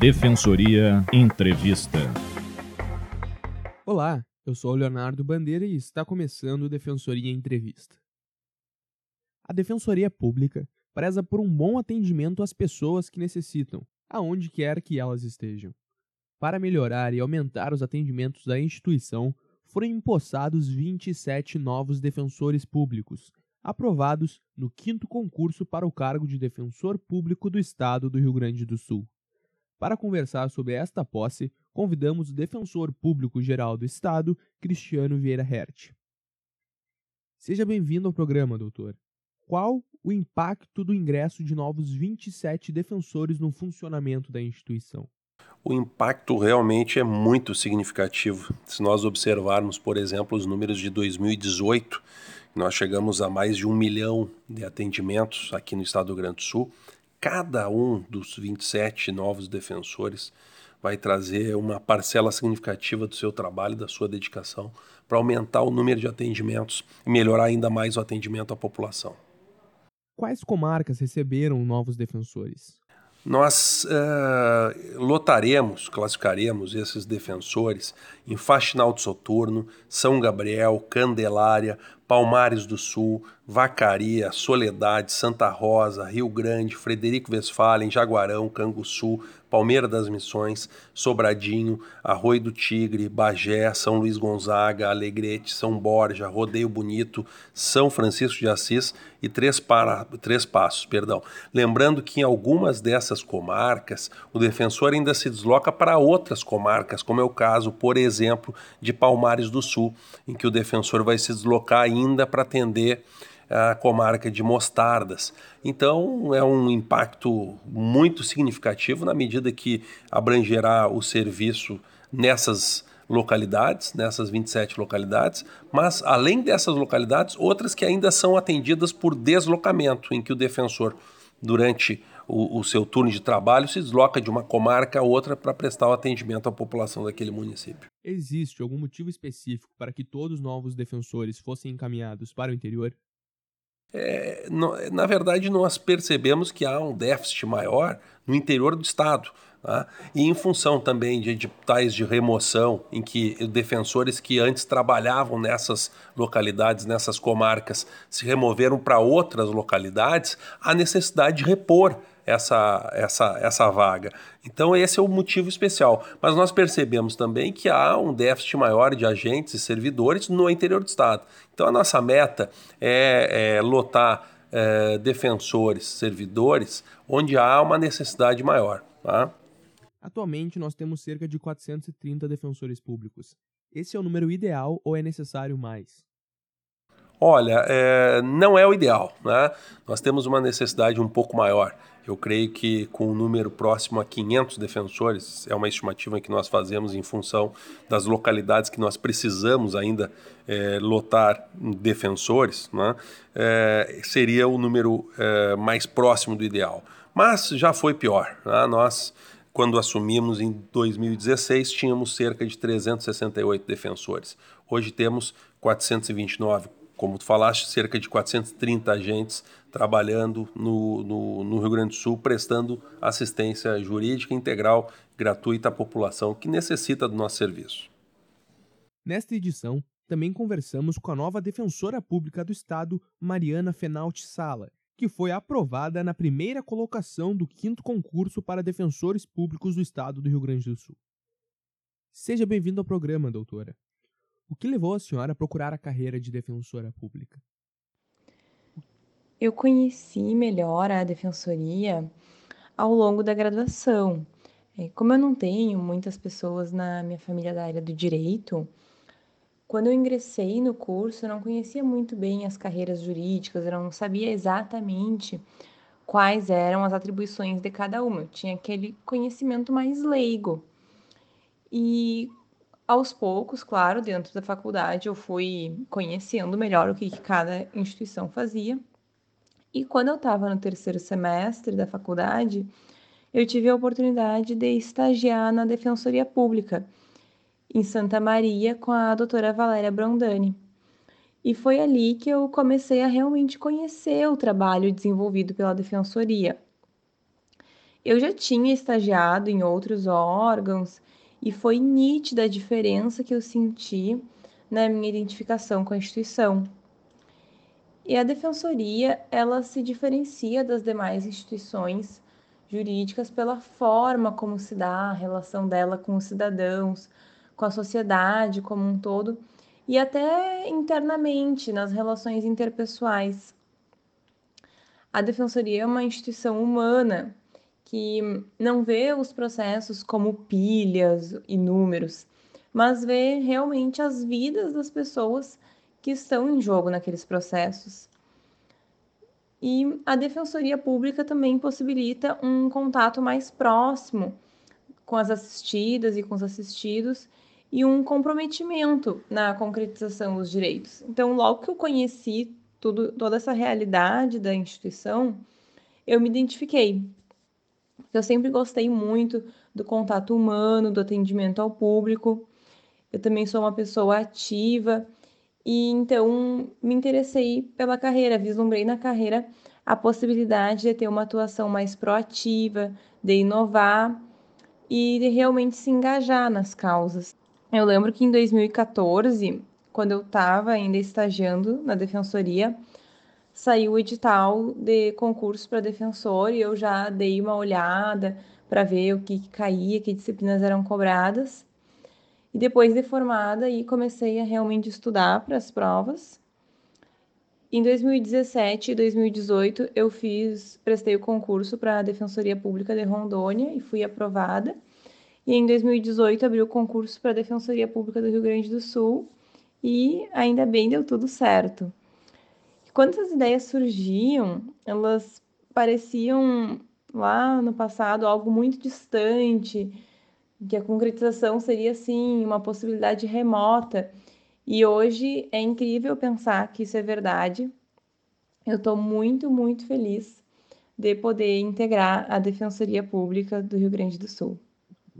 Defensoria Entrevista. Olá, eu sou o Leonardo Bandeira e está começando o Defensoria Entrevista. A Defensoria Pública preza por um bom atendimento às pessoas que necessitam, aonde quer que elas estejam. Para melhorar e aumentar os atendimentos da instituição, foram empossados 27 novos defensores públicos, aprovados no quinto concurso para o cargo de Defensor Público do Estado do Rio Grande do Sul. Para conversar sobre esta posse, convidamos o Defensor Público Geral do Estado, Cristiano Vieira Hert. Seja bem-vindo ao programa, doutor. Qual o impacto do ingresso de novos 27 defensores no funcionamento da instituição? o impacto realmente é muito significativo. Se nós observarmos, por exemplo, os números de 2018, nós chegamos a mais de um milhão de atendimentos aqui no estado do Grande do Sul. Cada um dos 27 novos defensores vai trazer uma parcela significativa do seu trabalho, da sua dedicação, para aumentar o número de atendimentos e melhorar ainda mais o atendimento à população. Quais comarcas receberam novos defensores? Nós uh, lotaremos, classificaremos esses defensores em Faxinal do Soturno, São Gabriel, Candelária, Palmares do Sul, Vacaria, Soledade, Santa Rosa, Rio Grande, Frederico Westphalen, Jaguarão, Canguçu, Palmeira das Missões, Sobradinho, Arroio do Tigre, Bagé, São Luís Gonzaga, Alegrete, São Borja, Rodeio Bonito, São Francisco de Assis e Três, para, Três Passos. Perdão. Lembrando que em algumas dessas comarcas o defensor ainda se desloca para outras comarcas, como é o caso, por exemplo, de Palmares do Sul, em que o defensor vai se deslocar ainda para atender a comarca de Mostardas. Então é um impacto muito significativo na medida que abrangerá o serviço nessas localidades, nessas 27 localidades, mas além dessas localidades, outras que ainda são atendidas por deslocamento, em que o defensor, durante o, o seu turno de trabalho, se desloca de uma comarca a outra para prestar o atendimento à população daquele município. Existe algum motivo específico para que todos os novos defensores fossem encaminhados para o interior? É, na verdade, nós percebemos que há um déficit maior no interior do Estado. Tá? E em função também de editais de remoção, em que defensores que antes trabalhavam nessas localidades, nessas comarcas, se removeram para outras localidades, há necessidade de repor essa, essa, essa vaga. Então, esse é o motivo especial. Mas nós percebemos também que há um déficit maior de agentes e servidores no interior do Estado. Então, a nossa meta é, é lotar é, defensores, servidores, onde há uma necessidade maior. Tá? Atualmente, nós temos cerca de 430 defensores públicos. Esse é o número ideal ou é necessário mais? Olha, é, não é o ideal. Né? Nós temos uma necessidade um pouco maior. Eu creio que com um número próximo a 500 defensores, é uma estimativa que nós fazemos em função das localidades que nós precisamos ainda é, lotar defensores, né? é, seria o número é, mais próximo do ideal. Mas já foi pior. Né? Nós, quando assumimos em 2016, tínhamos cerca de 368 defensores. Hoje temos 429 como tu falaste, cerca de 430 agentes trabalhando no, no, no, Rio Grande do Sul, prestando assistência jurídica integral, gratuita à população que necessita do nosso serviço. Nesta edição, também conversamos com a nova defensora pública do Estado, Mariana Fenalti Sala, que foi aprovada na primeira colocação do quinto concurso para defensores públicos do Estado do Rio Grande do Sul. Seja bem-vindo ao programa, doutora. O que levou a senhora a procurar a carreira de defensora pública? Eu conheci melhor a defensoria ao longo da graduação. É, como eu não tenho muitas pessoas na minha família da área do direito, quando eu ingressei no curso, eu não conhecia muito bem as carreiras jurídicas, eu não sabia exatamente quais eram as atribuições de cada uma. Eu tinha aquele conhecimento mais leigo. E aos poucos, claro, dentro da faculdade, eu fui conhecendo melhor o que, cada instituição fazia. E quando eu estava no terceiro semestre da faculdade, eu tive a oportunidade de estagiar na Defensoria Pública, em Santa Maria, com a doutora Valéria Brondani. E foi ali que eu comecei a realmente conhecer o trabalho desenvolvido pela Defensoria. Eu já tinha estagiado em outros órgãos e foi nítida a diferença que eu senti na minha identificação com a instituição. E a defensoria, ela se diferencia das demais instituições jurídicas pela forma como se dá a relação dela com os cidadãos, com a sociedade como um todo e até internamente nas relações interpessoais. A defensoria é uma instituição humana que não vê os processos como pilhas e números, mas vê realmente as vidas das pessoas que estão em jogo naqueles processos. E a defensoria pública também possibilita um contato mais próximo com as assistidas e com os assistidos e um comprometimento na concretização dos direitos. Então, logo que eu conheci tudo, toda essa realidade da instituição, eu me identifiquei. Eu sempre gostei muito do contato humano, do atendimento ao público. Eu também sou uma pessoa ativa e então me interessei pela carreira, vislumbrei na carreira a possibilidade de ter uma atuação mais proativa, de inovar e de realmente se engajar nas causas. Eu lembro que em 2014, quando eu estava ainda estagiando na defensoria, saiu o edital de concurso para defensor e eu já dei uma olhada para ver o que, que caía, que disciplinas eram cobradas. E depois de formada, aí comecei a realmente estudar para as provas. Em 2017 e 2018, eu fiz, prestei o concurso para a Defensoria Pública de Rondônia e fui aprovada. E em 2018 abri o concurso para a Defensoria Pública do Rio Grande do Sul e ainda bem deu tudo certo. Quando essas ideias surgiam, elas pareciam lá no passado algo muito distante, que a concretização seria assim uma possibilidade remota. E hoje é incrível pensar que isso é verdade. Eu estou muito, muito feliz de poder integrar a Defensoria Pública do Rio Grande do Sul.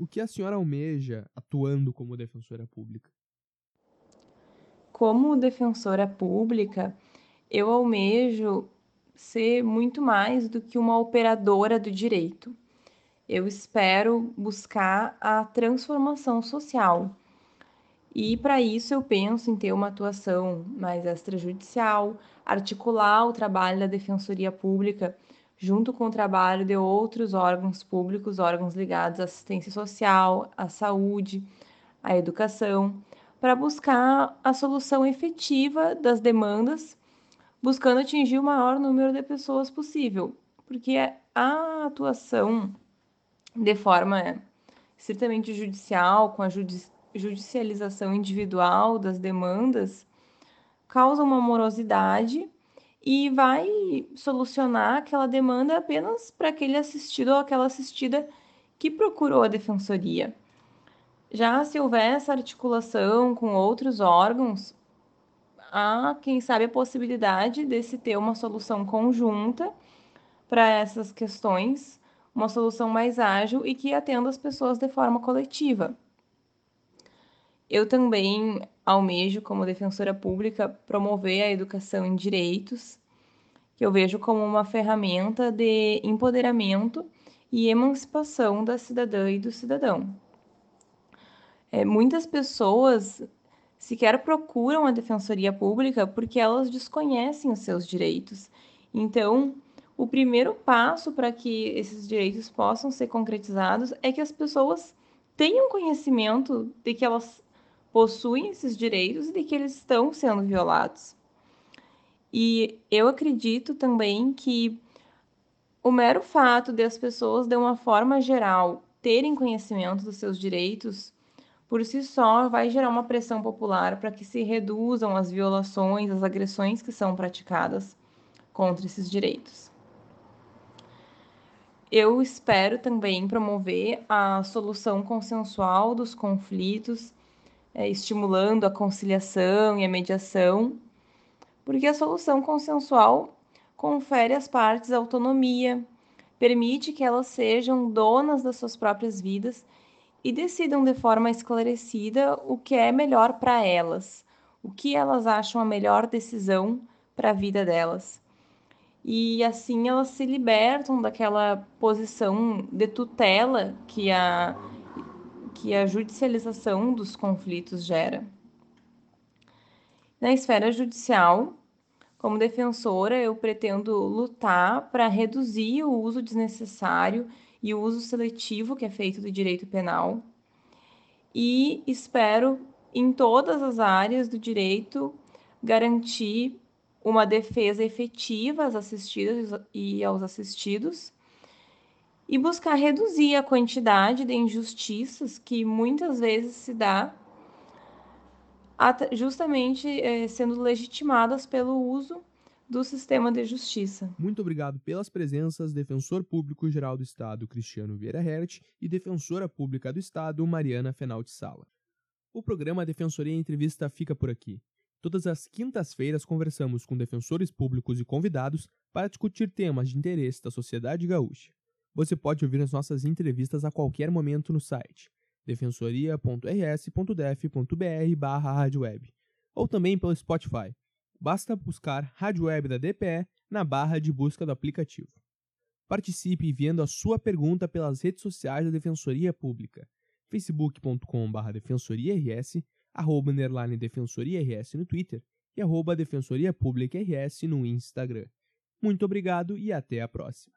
O que a senhora almeja atuando como defensora pública? Como defensora pública, eu almejo ser muito mais do que uma operadora do direito. Eu espero buscar a transformação social. E para isso eu penso em ter uma atuação mais extrajudicial, articular o trabalho da defensoria pública junto com o trabalho de outros órgãos públicos, órgãos ligados à assistência social, à saúde, à educação, para buscar a solução efetiva das demandas, buscando atingir o maior número de pessoas possível, porque a atuação de forma estritamente judicial, com a judicialização individual das demandas, causa uma morosidade e vai solucionar aquela demanda apenas para aquele assistido ou aquela assistida que procurou a defensoria. Já se houver essa articulação com outros órgãos, há, quem sabe, a possibilidade de se ter uma solução conjunta para essas questões, uma solução mais ágil e que atenda as pessoas de forma coletiva. Eu também almejo, como defensora pública, promover a educação em direitos, que eu vejo como uma ferramenta de empoderamento e emancipação da cidadã e do cidadão. É, muitas pessoas sequer procuram a defensoria pública porque elas desconhecem os seus direitos. Então, o primeiro passo para que esses direitos possam ser concretizados é que as pessoas tenham conhecimento de que elas possuem esses direitos e de que eles estão sendo violados. E eu acredito também que o mero fato de as pessoas, de uma forma geral, terem conhecimento dos seus direitos, por si só vai gerar uma pressão popular para que se reduzam as violações, as agressões que são praticadas contra esses direitos. Eu espero também promover a solução consensual dos conflitos é, estimulando a conciliação e a mediação, porque a solução consensual confere às partes autonomia, permite que elas sejam donas das suas próprias vidas e decidam de forma esclarecida o que é melhor para elas, o que elas acham a melhor decisão para a vida delas. e assim elas se libertam daquela posição de tutela que a, que a judicialização dos conflitos gera. Na esfera judicial, como defensora, eu pretendo lutar para reduzir o uso desnecessário e o uso seletivo que é feito do direito penal. E espero, em todas as áreas do direito, garantir uma defesa efetiva às assistidas e aos assistidos e buscar reduzir a quantidade de injustiças que muitas vezes se dá justamente é, sendo legitimadas pelo uso do sistema de justiça. Muito obrigado pelas presenças, Defensor Público Geral do Estado Cristiano Vieira Hert e Defensora Pública do Estado Mariana Fenalti Sala. O programa Defensoria Entrevista fica por aqui. Todas as quintas-feiras conversamos com defensores públicos e convidados para discutir temas de interesse da sociedade gaúcha. Você pode ouvir as nossas entrevistas a qualquer momento no site defensoria.rs.def.br/radioweb ou também pelo Spotify. Basta buscar Rádio Web da DPE na barra de busca do aplicativo. Participe enviando a sua pergunta pelas redes sociais da Defensoria Pública, facebook.com.br defensoriars, defensoriars no Twitter e arroba defensoria pública rs no Instagram. Muito obrigado e até a próxima.